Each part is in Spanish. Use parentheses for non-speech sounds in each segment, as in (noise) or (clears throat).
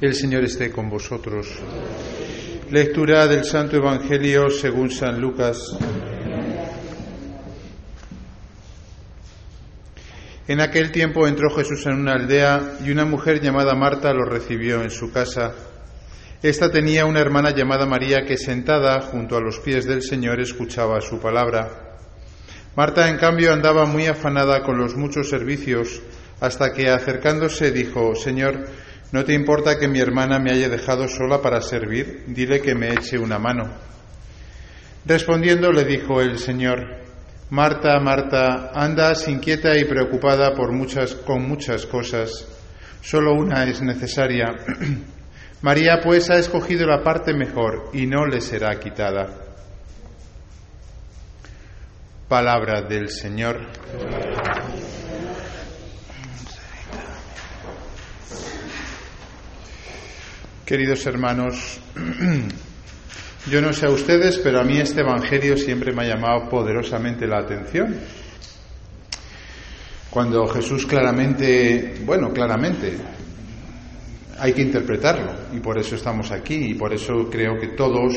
El Señor esté con vosotros. Lectura del Santo Evangelio según San Lucas. En aquel tiempo entró Jesús en una aldea y una mujer llamada Marta lo recibió en su casa. Esta tenía una hermana llamada María que sentada junto a los pies del Señor escuchaba su palabra. Marta, en cambio, andaba muy afanada con los muchos servicios hasta que acercándose dijo, Señor, ¿no te importa que mi hermana me haya dejado sola para servir? Dile que me eche una mano. Respondiendo le dijo el Señor, Marta, Marta, andas inquieta y preocupada por muchas, con muchas cosas. Solo una es necesaria. (clears throat) María pues ha escogido la parte mejor y no le será quitada. Palabra del Señor. Queridos hermanos, (clears throat) yo no sé a ustedes, pero a mí este Evangelio siempre me ha llamado poderosamente la atención. Cuando Jesús claramente, bueno, claramente, hay que interpretarlo y por eso estamos aquí y por eso creo que todos,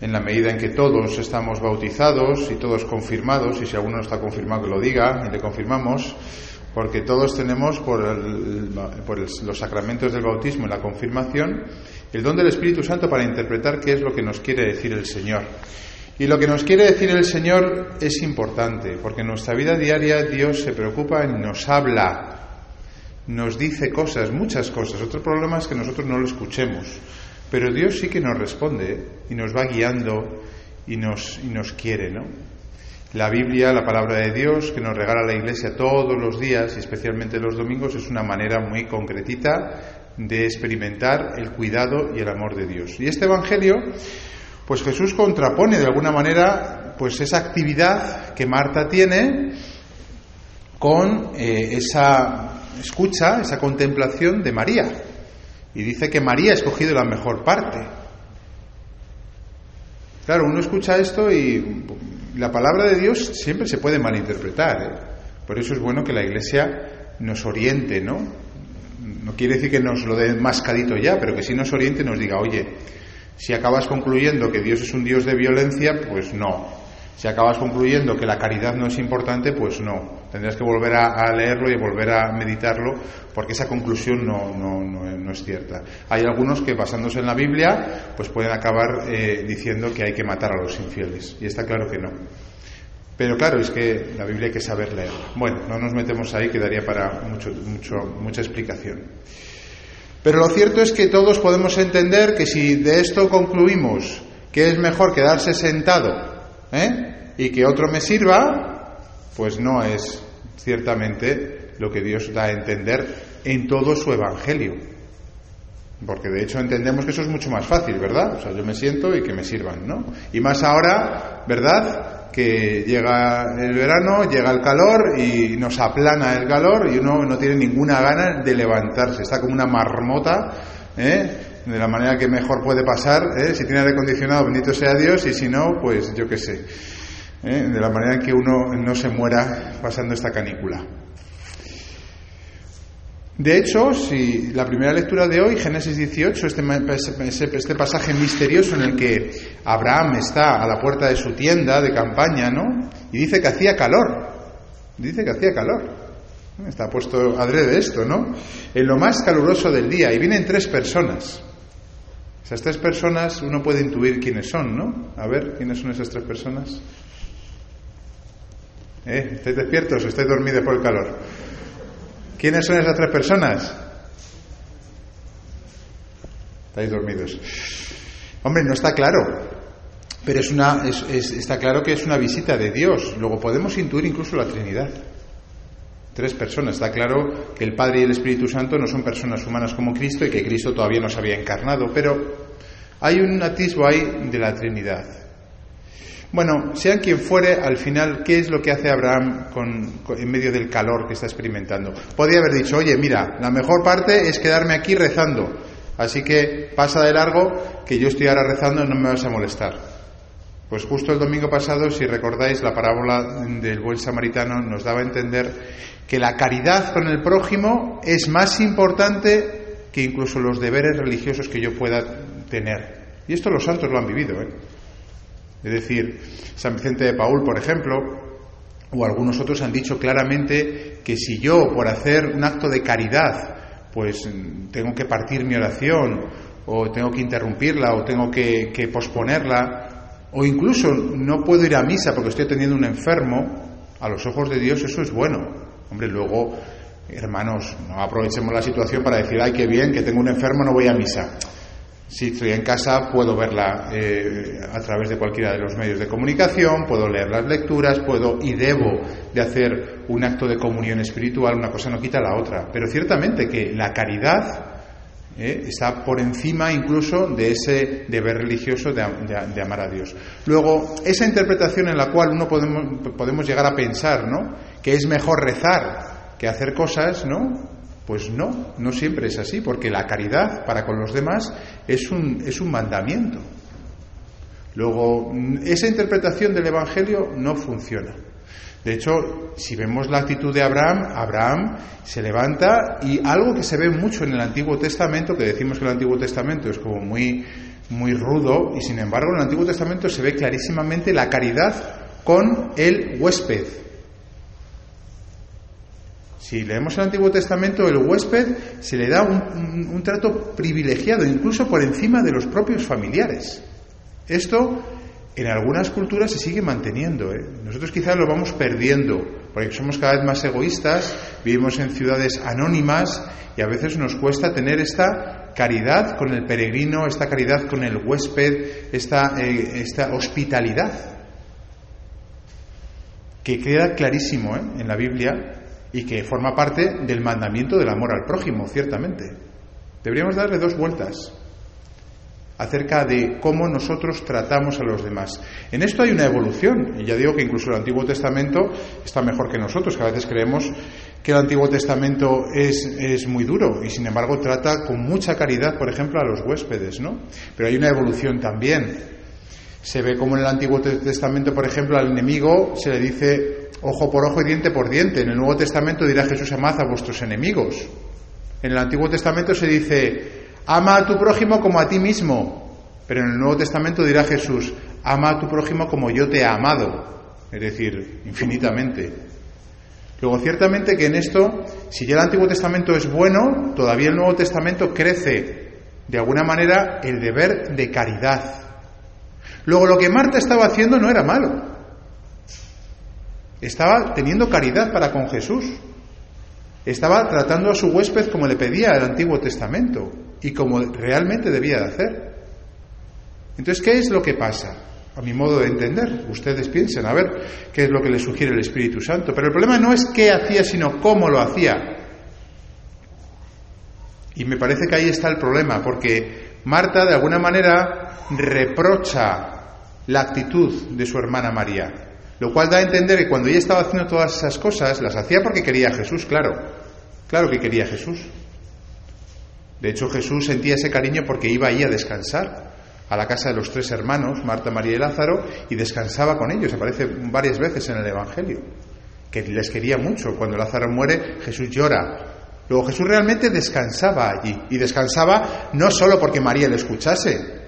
en la medida en que todos estamos bautizados y todos confirmados, y si alguno no está confirmado que lo diga y le confirmamos, porque todos tenemos por, por los sacramentos del bautismo y la confirmación el don del Espíritu Santo para interpretar qué es lo que nos quiere decir el Señor. Y lo que nos quiere decir el Señor es importante, porque en nuestra vida diaria Dios se preocupa y nos habla, nos dice cosas, muchas cosas. Otro problema es que nosotros no lo escuchemos, pero Dios sí que nos responde y nos va guiando y nos, y nos quiere, ¿no? La Biblia, la palabra de Dios que nos regala la Iglesia todos los días y especialmente los domingos es una manera muy concretita de experimentar el cuidado y el amor de Dios. Y este Evangelio, pues Jesús contrapone de alguna manera pues esa actividad que Marta tiene con eh, esa escucha, esa contemplación de María. Y dice que María ha escogido la mejor parte. Claro, uno escucha esto y la palabra de Dios siempre se puede malinterpretar. ¿eh? Por eso es bueno que la Iglesia nos oriente, ¿no? No quiere decir que nos lo dé mascadito ya, pero que sí nos oriente nos diga, oye, si acabas concluyendo que Dios es un Dios de violencia, pues no. Si acabas concluyendo que la caridad no es importante, pues no. Tendrás que volver a, leerlo y volver a meditarlo porque esa conclusión no, no, no, es cierta. Hay algunos que basándose en la Biblia pues pueden acabar eh, diciendo que hay que matar a los infieles. Y está claro que no. Pero claro, es que la Biblia hay que saber leer. Bueno, no nos metemos ahí, quedaría para mucho, mucho, mucha explicación. Pero lo cierto es que todos podemos entender que si de esto concluimos que es mejor quedarse sentado ¿eh? y que otro me sirva, pues no es ciertamente lo que Dios da a entender en todo su evangelio. Porque de hecho entendemos que eso es mucho más fácil, ¿verdad? O sea, yo me siento y que me sirvan, ¿no? Y más ahora, ¿verdad? Que llega el verano, llega el calor y nos aplana el calor y uno no tiene ninguna gana de levantarse. Está como una marmota, ¿eh? de la manera que mejor puede pasar. ¿eh? Si tiene aire acondicionado, bendito sea Dios, y si no, pues yo qué sé. ¿eh? De la manera que uno no se muera pasando esta canícula. De hecho, si la primera lectura de hoy, Génesis 18, este, este pasaje misterioso en el que Abraham está a la puerta de su tienda de campaña, ¿no? Y dice que hacía calor. Dice que hacía calor. Está puesto adrede esto, ¿no? En lo más caluroso del día. Y vienen tres personas. Esas tres personas uno puede intuir quiénes son, ¿no? A ver, ¿quiénes son esas tres personas? ¿Eh? ¿Estáis despiertos o estáis dormidos por el calor? ¿Quiénes son esas tres personas? Estáis dormidos. Hombre, no está claro, pero es una, está claro que es una visita de Dios. Luego podemos intuir incluso la Trinidad. Tres personas. Está claro que el Padre y el Espíritu Santo no son personas humanas como Cristo y que Cristo todavía no se había encarnado, pero hay un atisbo ahí de la Trinidad. Bueno, sean quien fuere, al final, ¿qué es lo que hace Abraham en medio del calor que está experimentando? Podría haber dicho, oye, mira, la mejor parte es quedarme aquí rezando, así que pasa de largo que yo estoy ahora rezando y no me vas a molestar. Pues justo el domingo pasado, si recordáis, la parábola del buen samaritano nos daba a entender que la caridad con el prójimo es más importante que incluso los deberes religiosos que yo pueda tener. Y esto los santos lo han vivido. ¿eh? Es decir, San Vicente de Paul, por ejemplo, o algunos otros han dicho claramente que si yo, por hacer un acto de caridad, pues tengo que partir mi oración, o tengo que interrumpirla, o tengo que, posponerla, o incluso no puedo ir a misa porque estoy teniendo un enfermo, a los ojos de Dios eso es bueno. Hombre, luego, hermanos, no aprovechemos la situación para decir, ay, qué bien, que tengo un enfermo, no voy a misa. Si estoy en casa, puedo verla eh, a través de cualquiera de los medios de comunicación, puedo leer las lecturas, puedo y debo de hacer un acto de comunión espiritual, una cosa no quita la otra. Pero ciertamente que la caridad eh, está por encima incluso de ese deber religioso de, de, amar a Dios. Luego, esa interpretación en la cual uno podemos, podemos llegar a pensar, ¿no? Que es mejor rezar que hacer cosas, ¿no? Pues no, no siempre es así, porque la caridad para con los demás es un, es un mandamiento. Luego, esa interpretación del Evangelio no funciona. De hecho, si vemos la actitud de Abraham, Abraham se levanta y algo que se ve mucho en el Antiguo Testamento, que decimos que el Antiguo Testamento es como muy, muy rudo, y sin embargo en el Antiguo Testamento se ve clarísimamente la caridad con el huésped, si leemos el Antiguo Testamento, el huésped se le da un, trato privilegiado, incluso por encima de los propios familiares. Esto en algunas culturas se sigue manteniendo. ¿eh? Nosotros quizás lo vamos perdiendo, porque somos cada vez más egoístas, vivimos en ciudades anónimas y a veces nos cuesta tener esta caridad con el peregrino, esta caridad con el huésped, esta, eh, hospitalidad, que queda clarísimo ¿eh? en la Biblia y que forma parte del mandamiento del amor al prójimo, ciertamente. Deberíamos darle dos vueltas acerca de cómo nosotros tratamos a los demás. En esto hay una evolución, y ya digo que incluso el Antiguo Testamento está mejor que nosotros, que a veces creemos que el Antiguo Testamento es, es, muy duro y sin embargo trata con mucha caridad, por ejemplo, a los huéspedes, ¿no? Pero hay una evolución también. Se ve como en el Antiguo Testamento, por ejemplo, al enemigo se le dice ojo por ojo y diente por diente. En el Nuevo Testamento dirá Jesús, amad a vuestros enemigos. En el Antiguo Testamento se dice, ama a tu prójimo como a ti mismo. Pero en el Nuevo Testamento dirá Jesús, ama a tu prójimo como yo te he amado. Es decir, infinitamente. Luego, ciertamente que en esto, si ya el Antiguo Testamento es bueno, todavía el Nuevo Testamento crece, de alguna manera, el deber de caridad. Luego, lo que Marta estaba haciendo no era malo. Estaba teniendo caridad para con Jesús. Estaba tratando a su huésped como le pedía el Antiguo Testamento y como realmente debía de hacer. Entonces, ¿qué es lo que pasa? A mi modo de entender, ustedes piensen, a ver qué es lo que les sugiere el Espíritu Santo. Pero el problema no es qué hacía, sino cómo lo hacía. Y me parece que ahí está el problema, porque Marta de alguna manera reprocha la actitud de su hermana María. Lo cual da a entender que cuando ella estaba haciendo todas esas cosas, las hacía porque quería a Jesús, claro. Claro que quería a Jesús. De hecho, Jesús sentía ese cariño porque iba ahí a descansar a la casa de los tres hermanos, Marta, María y Lázaro, y descansaba con ellos. Aparece varias veces en el Evangelio. Que les quería mucho. Cuando Lázaro muere, Jesús llora. Luego Jesús realmente descansaba allí. Y descansaba no solo porque María le escuchase,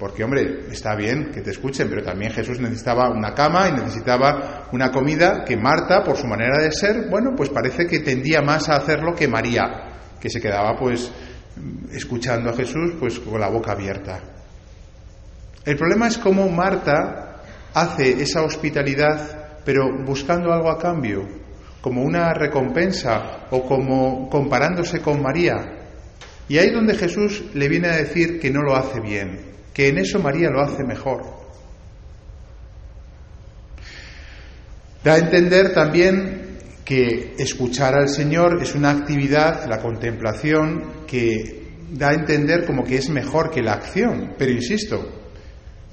porque, hombre, está bien que te escuchen, pero también Jesús necesitaba una cama y necesitaba una comida que Marta, por su manera de ser, bueno, pues parece que tendía más a hacerlo que María, que se quedaba pues escuchando a Jesús pues con la boca abierta. El problema es cómo Marta hace esa hospitalidad, pero buscando algo a cambio, como una recompensa o como comparándose con María. Y ahí donde Jesús le viene a decir que no lo hace bien, que en eso María lo hace mejor. Da a entender también que escuchar al Señor es una actividad, la contemplación, que da a entender como que es mejor que la acción. Pero insisto,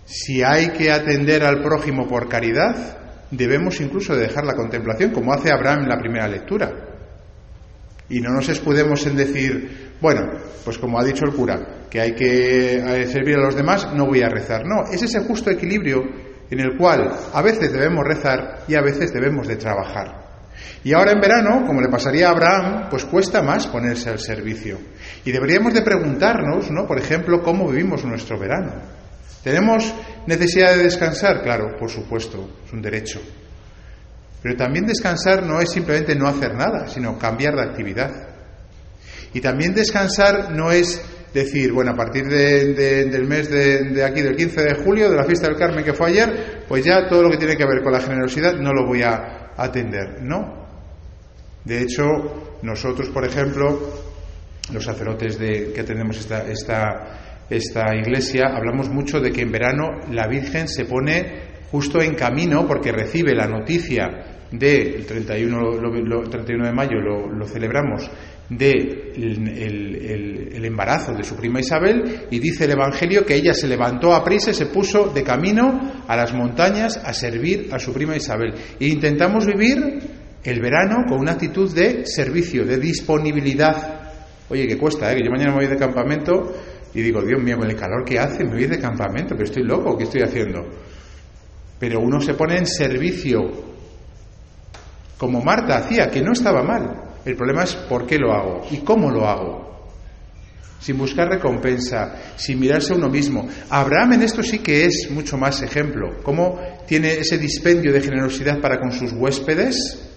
si hay que atender al prójimo por caridad, debemos incluso dejar la contemplación, como hace Abraham en la primera lectura. Y no nos escudemos en decir, bueno, pues como ha dicho el cura, que hay que eh, servir a los demás, no voy a rezar. No, es ese justo equilibrio en el cual a veces debemos rezar y a veces debemos de trabajar. Y ahora en verano, como le pasaría a Abraham, pues cuesta más ponerse al servicio. Y deberíamos de preguntarnos, ¿no? Por ejemplo, cómo vivimos nuestro verano. ¿Tenemos necesidad de descansar? Claro, por supuesto, es un derecho. Pero también descansar no es simplemente no hacer nada, sino cambiar de actividad. Y también descansar no es decir, bueno, a partir del mes de, aquí, del 15 de julio, de la fiesta del Carmen que fue ayer, pues ya todo lo que tiene que ver con la generosidad no lo voy a atender. No. De hecho, nosotros, por ejemplo, los sacerdotes de, que atendemos esta, esta, esta iglesia, hablamos mucho de que en verano la Virgen se pone justo en camino porque recibe la noticia del 31, 31 de mayo, lo, celebramos, de el, embarazo de su prima Isabel y dice el Evangelio que ella se levantó a prisa y se puso de camino a las montañas a servir a su prima Isabel. E intentamos vivir el verano con una actitud de servicio, de disponibilidad. Oye, que cuesta, ¿eh? que yo mañana me voy de campamento y digo, Dios mío, con el calor que hace, me voy de campamento, pero estoy loco, ¿qué estoy haciendo? Pero uno se pone en servicio, como Marta hacía, que no estaba mal. El problema es por qué lo hago y cómo lo hago. Sin buscar recompensa, sin mirarse a uno mismo. Abraham en esto sí que es mucho más ejemplo. Cómo tiene ese dispendio de generosidad para con sus huéspedes,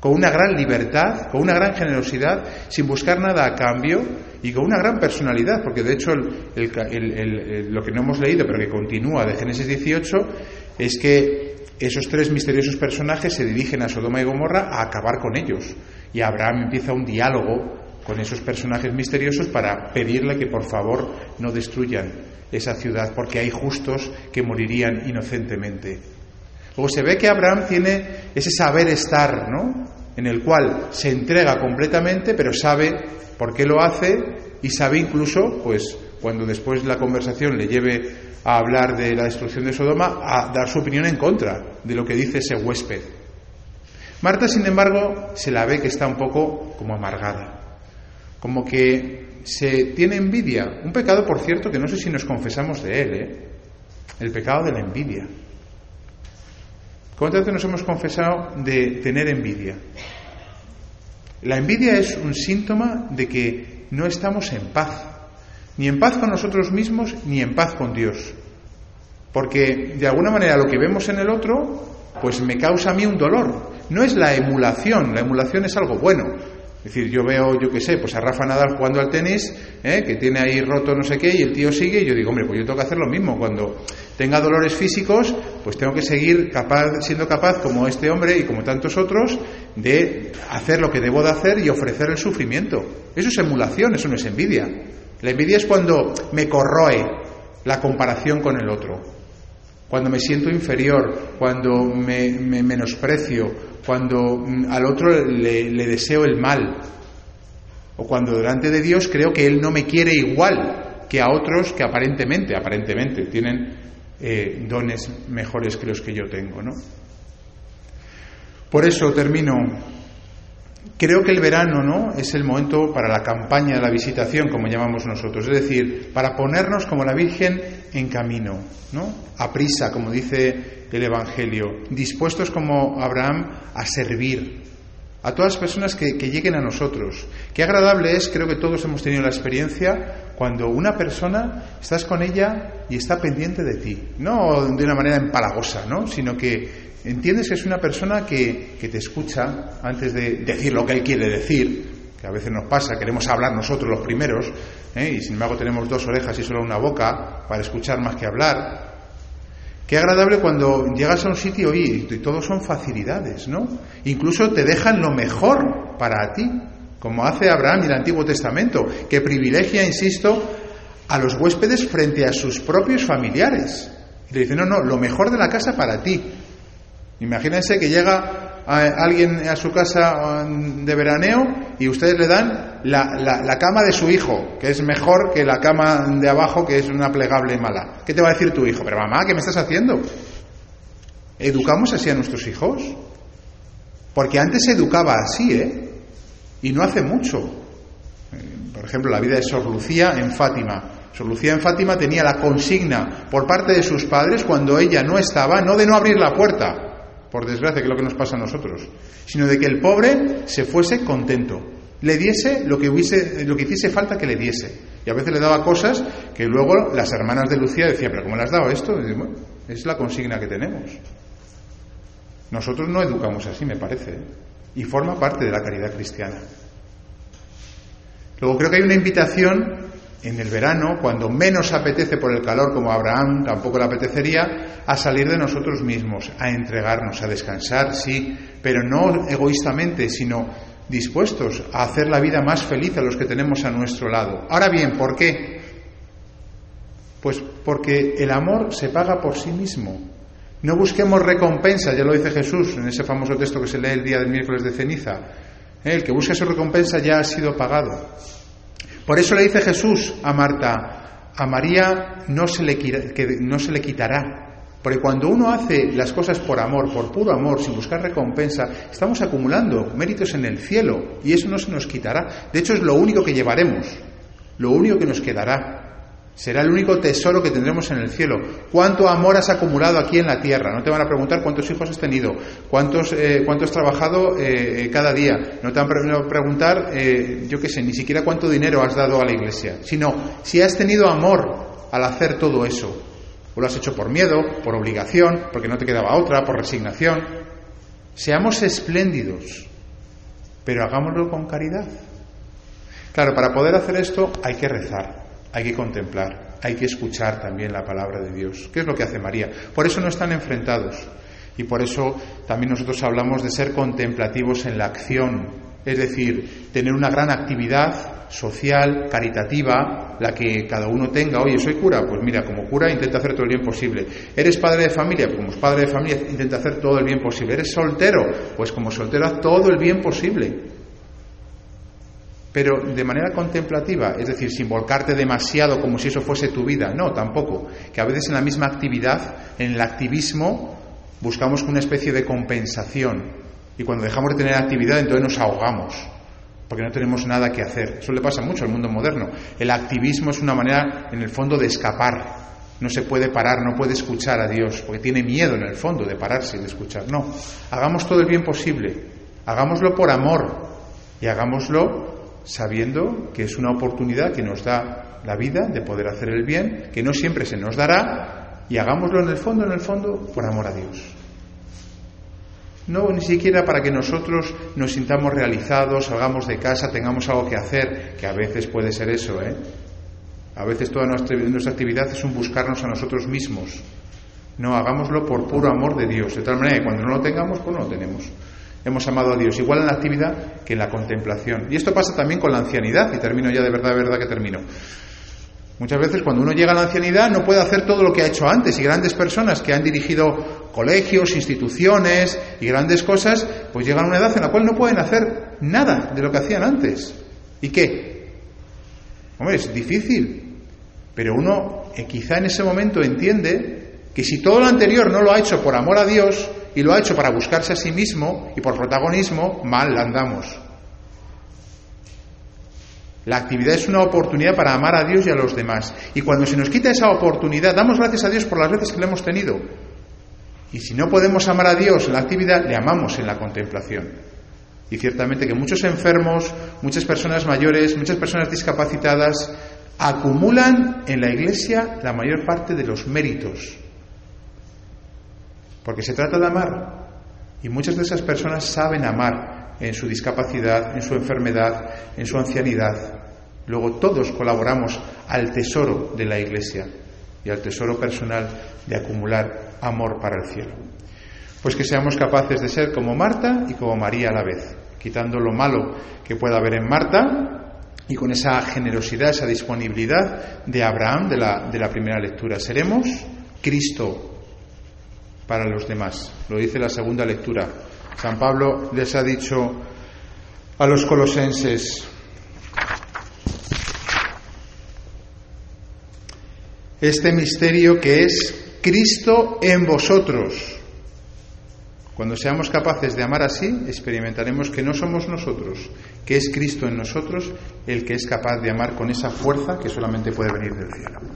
con una gran libertad, con una gran generosidad, sin buscar nada a cambio y con una gran personalidad, porque de hecho lo que no hemos leído, pero que continúa de Génesis 18, es que esos tres misteriosos personajes se dirigen a Sodoma y Gomorra a acabar con ellos. Y Abraham empieza un diálogo con esos personajes misteriosos para pedirle que por favor no destruyan esa ciudad, porque hay justos que morirían inocentemente. Luego se ve que Abraham tiene ese saber estar, ¿no? En el cual se entrega completamente, pero sabe por qué lo hace y sabe incluso, pues, cuando después la conversación le lleve a hablar de la destrucción de Sodoma, a dar su opinión en contra de lo que dice ese huésped. Marta, sin embargo, se la ve que está un poco como amargada, como que se tiene envidia, un pecado, por cierto, que no sé si nos confesamos de él, ¿eh? el pecado de la envidia. ¿Cuántas veces nos hemos confesado de tener envidia? La envidia es un síntoma de que no estamos en paz, ni en paz con nosotros mismos, ni en paz con Dios. Porque de alguna manera lo que vemos en el otro, pues me causa a mí un dolor. No es la emulación, la emulación es algo bueno. Es decir, yo veo, yo qué sé, pues a Rafa Nadal jugando al tenis, ¿eh? que tiene ahí roto no sé qué, y el tío sigue, y yo digo, hombre, pues yo tengo que hacer lo mismo. Cuando tenga dolores físicos, pues tengo que seguir capaz, siendo capaz, como este hombre y como tantos otros, de hacer lo que debo de hacer y ofrecer el sufrimiento. Eso es emulación, eso no es envidia. La envidia es cuando me corroe la comparación con el otro, cuando me siento inferior, cuando me menosprecio, cuando mm, al otro le, deseo el mal, o cuando delante de Dios creo que Él no me quiere igual que a otros que aparentemente, aparentemente tienen eh, dones mejores que los que yo tengo, ¿no? Por eso termino. Creo que el verano, ¿no? Es el momento para la campaña de la visitación, como llamamos nosotros, es decir, para ponernos como la Virgen en camino, ¿no? A prisa, como dice el Evangelio, dispuestos como Abraham a servir a todas las personas que, lleguen a nosotros. Qué agradable es, creo que todos hemos tenido la experiencia, cuando una persona estás con ella y está pendiente de ti, no de una manera empalagosa, ¿no? sino que entiendes que es una persona que, te escucha antes de decir lo que él quiere decir, que a veces nos pasa, queremos hablar nosotros los primeros, ¿eh? y sin embargo tenemos dos orejas y solo una boca para escuchar más que hablar, Qué agradable cuando llegas a un sitio y, y todos son facilidades, ¿no? Incluso te dejan lo mejor para ti, como hace Abraham en el Antiguo Testamento, que privilegia, insisto, a los huéspedes frente a sus propios familiares. Y le dice, no, no, lo mejor de la casa para ti. Imagínense que llega alguien a su casa um, de veraneo y ustedes le dan la, la, cama de su hijo, que es mejor que la cama de abajo, que es una plegable mala. ¿Qué te va a decir tu hijo? Pero mamá, ¿qué me estás haciendo? ¿Educamos así a nuestros hijos? Porque antes se educaba así, ¿eh? Y no hace mucho. Eh, por ejemplo, la vida de Sor Lucía en Fátima. Sor Lucía en Fátima tenía la consigna por parte de sus padres cuando ella no estaba, no de no abrir la puerta, por desgracia, que es lo que nos pasa a nosotros, sino de que el pobre se fuese contento, le diese lo que, hubiese, lo que hiciese falta que le diese. Y a veces le daba cosas que luego las hermanas de Lucía decían, pero ¿cómo le has dado esto? es la consigna que tenemos. Nosotros no educamos así, me parece, ¿eh? y forma parte de la caridad cristiana. Luego creo que hay una invitación en el verano, cuando menos apetece por el calor, como Abraham tampoco le apetecería, a salir de nosotros mismos, a entregarnos, a descansar, sí, pero no egoístamente, sino dispuestos a hacer la vida más feliz a los que tenemos a nuestro lado. Ahora bien, ¿por qué? Pues porque el amor se paga por sí mismo. No busquemos recompensa, ya lo dice Jesús en ese famoso texto que se lee el día del miércoles de ceniza. El que busca su recompensa ya ha sido pagado. Por eso le dice Jesús a Marta, a María no se le, no se le quitará. Porque cuando uno hace las cosas por amor, por puro amor, sin buscar recompensa, estamos acumulando méritos en el cielo y eso no se nos quitará. De hecho, es lo único que llevaremos, lo único que nos quedará. Será el único tesoro que tendremos en el cielo. ¿Cuánto amor has acumulado aquí en la tierra? No te van a preguntar cuántos hijos has tenido, cuántos, eh, cuánto has trabajado eh, cada día. No te van a preguntar, eh, yo qué sé, ni siquiera cuánto dinero has dado a la iglesia. Sino si has tenido amor al hacer todo eso. O lo has hecho por miedo, por obligación, porque no te quedaba otra, por resignación. Seamos espléndidos, pero hagámoslo con caridad. Claro, para poder hacer esto hay que rezar hay que contemplar, hay que escuchar también la palabra de Dios. ¿Qué es lo que hace María? Por eso no están enfrentados. Y por eso también nosotros hablamos de ser contemplativos en la acción, es decir, tener una gran actividad social, caritativa, la que cada uno tenga. Oye, soy cura, pues mira, como cura intenta hacer todo el bien posible. ¿Eres padre de familia? Pues como padre de familia intenta hacer todo el bien posible. ¿Eres soltero? Pues como soltero haz todo el bien posible pero de manera contemplativa, es decir, sin volcarte demasiado como si eso fuese tu vida. No, tampoco. Que a veces en la misma actividad, en el activismo, buscamos una especie de compensación. Y cuando dejamos de tener actividad, entonces nos ahogamos, porque no tenemos nada que hacer. Eso le pasa mucho al mundo moderno. El activismo es una manera, en el fondo, de escapar. No se puede parar, no puede escuchar a Dios, porque tiene miedo en el fondo de pararse y de escuchar. No, hagamos todo el bien posible. Hagámoslo por amor y hagámoslo sabiendo que es una oportunidad que nos da la vida de poder hacer el bien, que no siempre se nos dará, y hagámoslo en el fondo, en el fondo, por amor a Dios. No ni siquiera para que nosotros nos sintamos realizados, salgamos de casa, tengamos algo que hacer, que a veces puede ser eso, ¿eh? A veces toda nuestra, nuestra actividad es un buscarnos a nosotros mismos. No, hagámoslo por puro amor de Dios, de tal manera que cuando no lo tengamos, pues no lo tenemos hemos amado a Dios, igual en la actividad que en la contemplación. Y esto pasa también con la ancianidad, y termino ya de verdad, de verdad que termino. Muchas veces cuando uno llega a la ancianidad no puede hacer todo lo que ha hecho antes y grandes personas que han dirigido colegios, instituciones y grandes cosas, pues llegan a una edad en la cual no pueden hacer nada de lo que hacían antes. ¿Y qué? Hombre, es difícil, pero uno eh, quizá en ese momento entiende que si todo lo anterior no lo ha hecho por amor a Dios, y lo ha hecho para buscarse a sí mismo y por protagonismo, mal andamos. La actividad es una oportunidad para amar a Dios y a los demás. Y cuando se nos quita esa oportunidad, damos gracias a Dios por las veces que le hemos tenido. Y si no podemos amar a Dios en la actividad, le amamos en la contemplación. Y ciertamente que muchos enfermos, muchas personas mayores, muchas personas discapacitadas acumulan en la Iglesia la mayor parte de los méritos porque se trata de amar. Y muchas de esas personas saben amar en su discapacidad, en su enfermedad, en su ancianidad. Luego todos colaboramos al tesoro de la Iglesia y al tesoro personal de acumular amor para el cielo. Pues que seamos capaces de ser como Marta y como María a la vez, quitando lo malo que pueda haber en Marta y con esa generosidad, esa disponibilidad de Abraham de la, de la primera lectura. Seremos Cristo para los demás. Lo dice la segunda lectura. San Pablo les ha dicho a los colosenses, este misterio que es Cristo en vosotros. Cuando seamos capaces de amar así, experimentaremos que no somos nosotros, que es Cristo en nosotros el que es capaz de amar con esa fuerza que solamente puede venir del cielo.